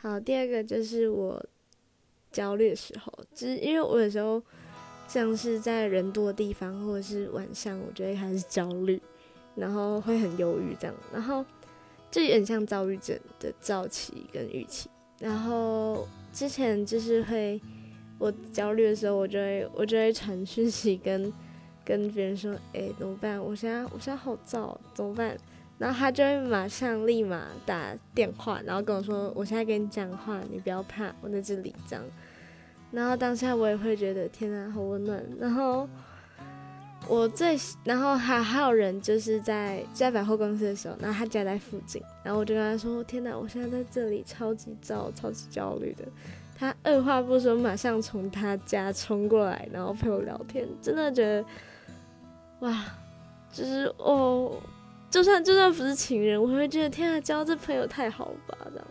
好，第二个就是我焦虑的时候，就是因为我有时候像是在人多的地方或者是晚上，我就会开始焦虑，然后会很忧郁这样，然后就有点像躁郁症的躁期跟预期。然后之前就是会我焦虑的时候，我就会我就会传讯息跟跟别人说，哎，怎么办？我现在我现在好躁，怎么办？然后他就会马上立马打电话，然后跟我说：“我现在跟你讲话，你不要怕，我在这里。”这样。然后当下我也会觉得天哪，好温暖。然后我最，然后还还有人就是在在百货公司的时候，然后他家在附近，然后我就跟他说：“天哪，我现在在这里，超级躁，超级焦虑的。”他二话不说，马上从他家冲过来，然后陪我聊天。真的觉得，哇，就是哦。就算就算不是情人，我会觉得天啊，交这朋友太好了吧？这样，